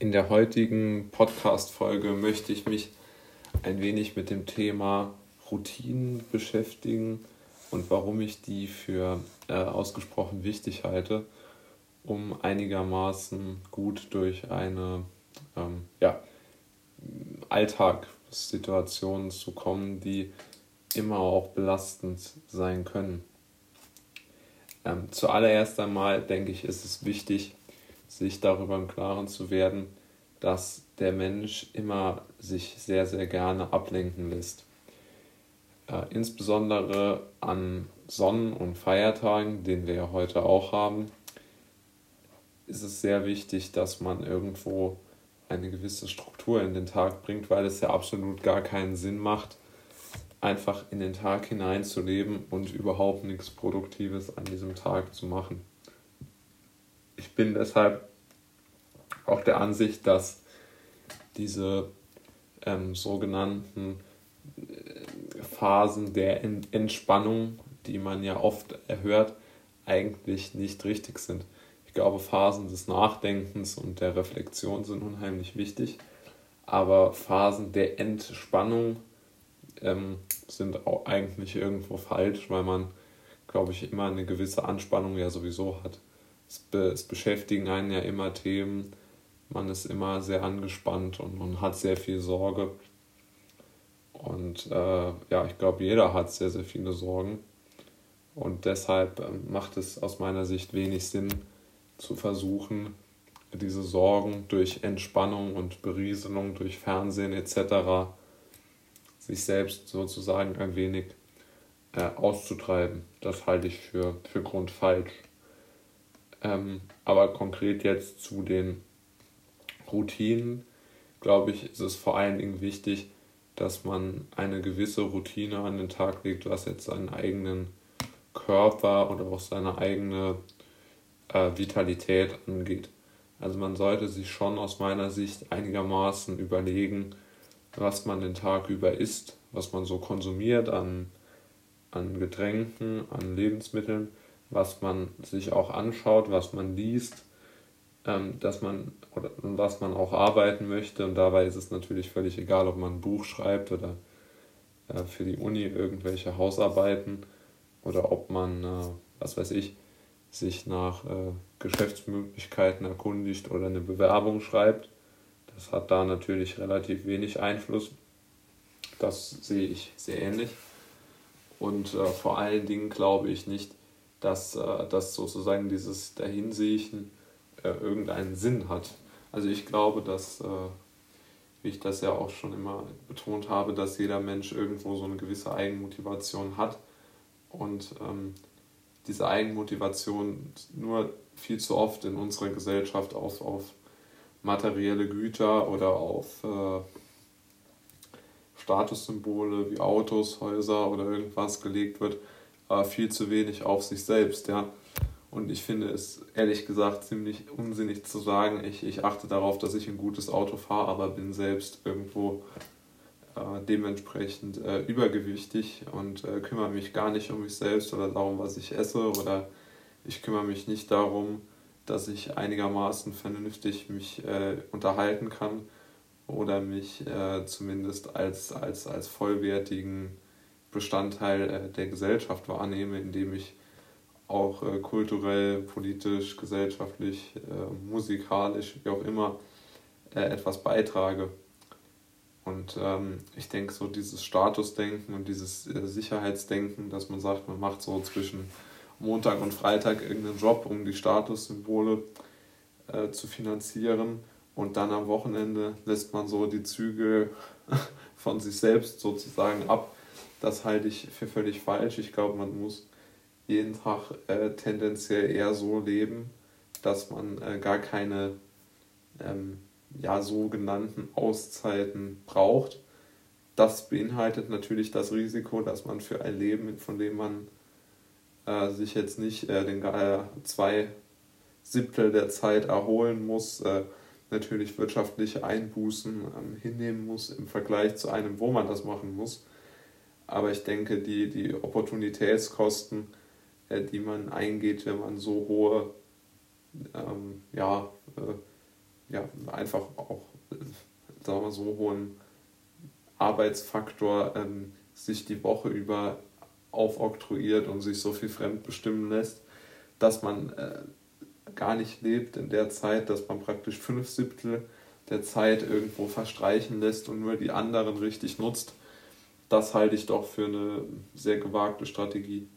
In der heutigen Podcast-Folge möchte ich mich ein wenig mit dem Thema Routinen beschäftigen und warum ich die für äh, ausgesprochen wichtig halte, um einigermaßen gut durch eine ähm, ja, Alltagssituation zu kommen, die immer auch belastend sein können. Ähm, zuallererst einmal denke ich, ist es wichtig, sich darüber im Klaren zu werden, dass der Mensch immer sich sehr, sehr gerne ablenken lässt. Äh, insbesondere an Sonnen- und Feiertagen, den wir ja heute auch haben, ist es sehr wichtig, dass man irgendwo eine gewisse Struktur in den Tag bringt, weil es ja absolut gar keinen Sinn macht, einfach in den Tag hineinzuleben und überhaupt nichts Produktives an diesem Tag zu machen. Ich bin deshalb auch der Ansicht, dass diese ähm, sogenannten äh, Phasen der Entspannung, die man ja oft erhört, eigentlich nicht richtig sind. Ich glaube, Phasen des Nachdenkens und der Reflexion sind unheimlich wichtig, aber Phasen der Entspannung ähm, sind auch eigentlich irgendwo falsch, weil man, glaube ich, immer eine gewisse Anspannung ja sowieso hat. Es, be es beschäftigen einen ja immer Themen, man ist immer sehr angespannt und man hat sehr viel Sorge. Und äh, ja, ich glaube, jeder hat sehr, sehr viele Sorgen. Und deshalb äh, macht es aus meiner Sicht wenig Sinn, zu versuchen, diese Sorgen durch Entspannung und Berieselung, durch Fernsehen etc. sich selbst sozusagen ein wenig äh, auszutreiben. Das halte ich für, für grundfalsch. Ähm, aber konkret jetzt zu den Routinen, glaube ich, ist es vor allen Dingen wichtig, dass man eine gewisse Routine an den Tag legt, was jetzt seinen eigenen Körper oder auch seine eigene äh, Vitalität angeht. Also man sollte sich schon aus meiner Sicht einigermaßen überlegen, was man den Tag über isst, was man so konsumiert an, an Getränken, an Lebensmitteln, was man sich auch anschaut, was man liest, ähm, dass man oder was man auch arbeiten möchte. Und dabei ist es natürlich völlig egal, ob man ein Buch schreibt oder äh, für die Uni irgendwelche Hausarbeiten oder ob man, äh, was weiß ich, sich nach äh, Geschäftsmöglichkeiten erkundigt oder eine Bewerbung schreibt. Das hat da natürlich relativ wenig Einfluss. Das sehe ich sehr ähnlich. Und äh, vor allen Dingen glaube ich nicht, dass, äh, dass sozusagen dieses Dahinsiechen äh, irgendeinen Sinn hat. Also ich glaube, dass, äh, wie ich das ja auch schon immer betont habe, dass jeder Mensch irgendwo so eine gewisse Eigenmotivation hat und ähm, diese Eigenmotivation nur viel zu oft in unserer Gesellschaft auf, auf materielle Güter oder auf äh, Statussymbole wie Autos, Häuser oder irgendwas gelegt wird, aber viel zu wenig auf sich selbst. Ja? Und ich finde es ehrlich gesagt ziemlich unsinnig zu sagen, ich, ich achte darauf, dass ich ein gutes Auto fahre, aber bin selbst irgendwo äh, dementsprechend äh, übergewichtig und äh, kümmere mich gar nicht um mich selbst oder darum, was ich esse oder ich kümmere mich nicht darum, dass ich einigermaßen vernünftig mich äh, unterhalten kann oder mich äh, zumindest als, als, als vollwertigen Bestandteil äh, der Gesellschaft wahrnehme, indem ich auch äh, kulturell, politisch, gesellschaftlich, äh, musikalisch, wie auch immer, etwas beitrage. Und ähm, ich denke, so dieses Statusdenken und dieses Sicherheitsdenken, dass man sagt, man macht so zwischen Montag und Freitag irgendeinen Job, um die Statussymbole zu finanzieren. Und dann am Wochenende lässt man so die Zügel von sich selbst sozusagen ab. Das halte ich für völlig falsch. Ich glaube, man muss jeden Tag äh, tendenziell eher so leben, dass man äh, gar keine ähm, ja, sogenannten Auszeiten braucht. Das beinhaltet natürlich das Risiko, dass man für ein Leben, von dem man äh, sich jetzt nicht äh, den äh, zwei Siebtel der Zeit erholen muss, äh, natürlich wirtschaftliche Einbußen ähm, hinnehmen muss im Vergleich zu einem, wo man das machen muss. Aber ich denke, die, die Opportunitätskosten äh, die man eingeht, wenn man so hohe ähm, ja, äh, ja, einfach auch, sagen wir so, hohen Arbeitsfaktor ähm, sich die Woche über aufoktroyiert und sich so viel fremdbestimmen lässt, dass man äh, gar nicht lebt in der Zeit, dass man praktisch fünf Siebtel der Zeit irgendwo verstreichen lässt und nur die anderen richtig nutzt. Das halte ich doch für eine sehr gewagte Strategie.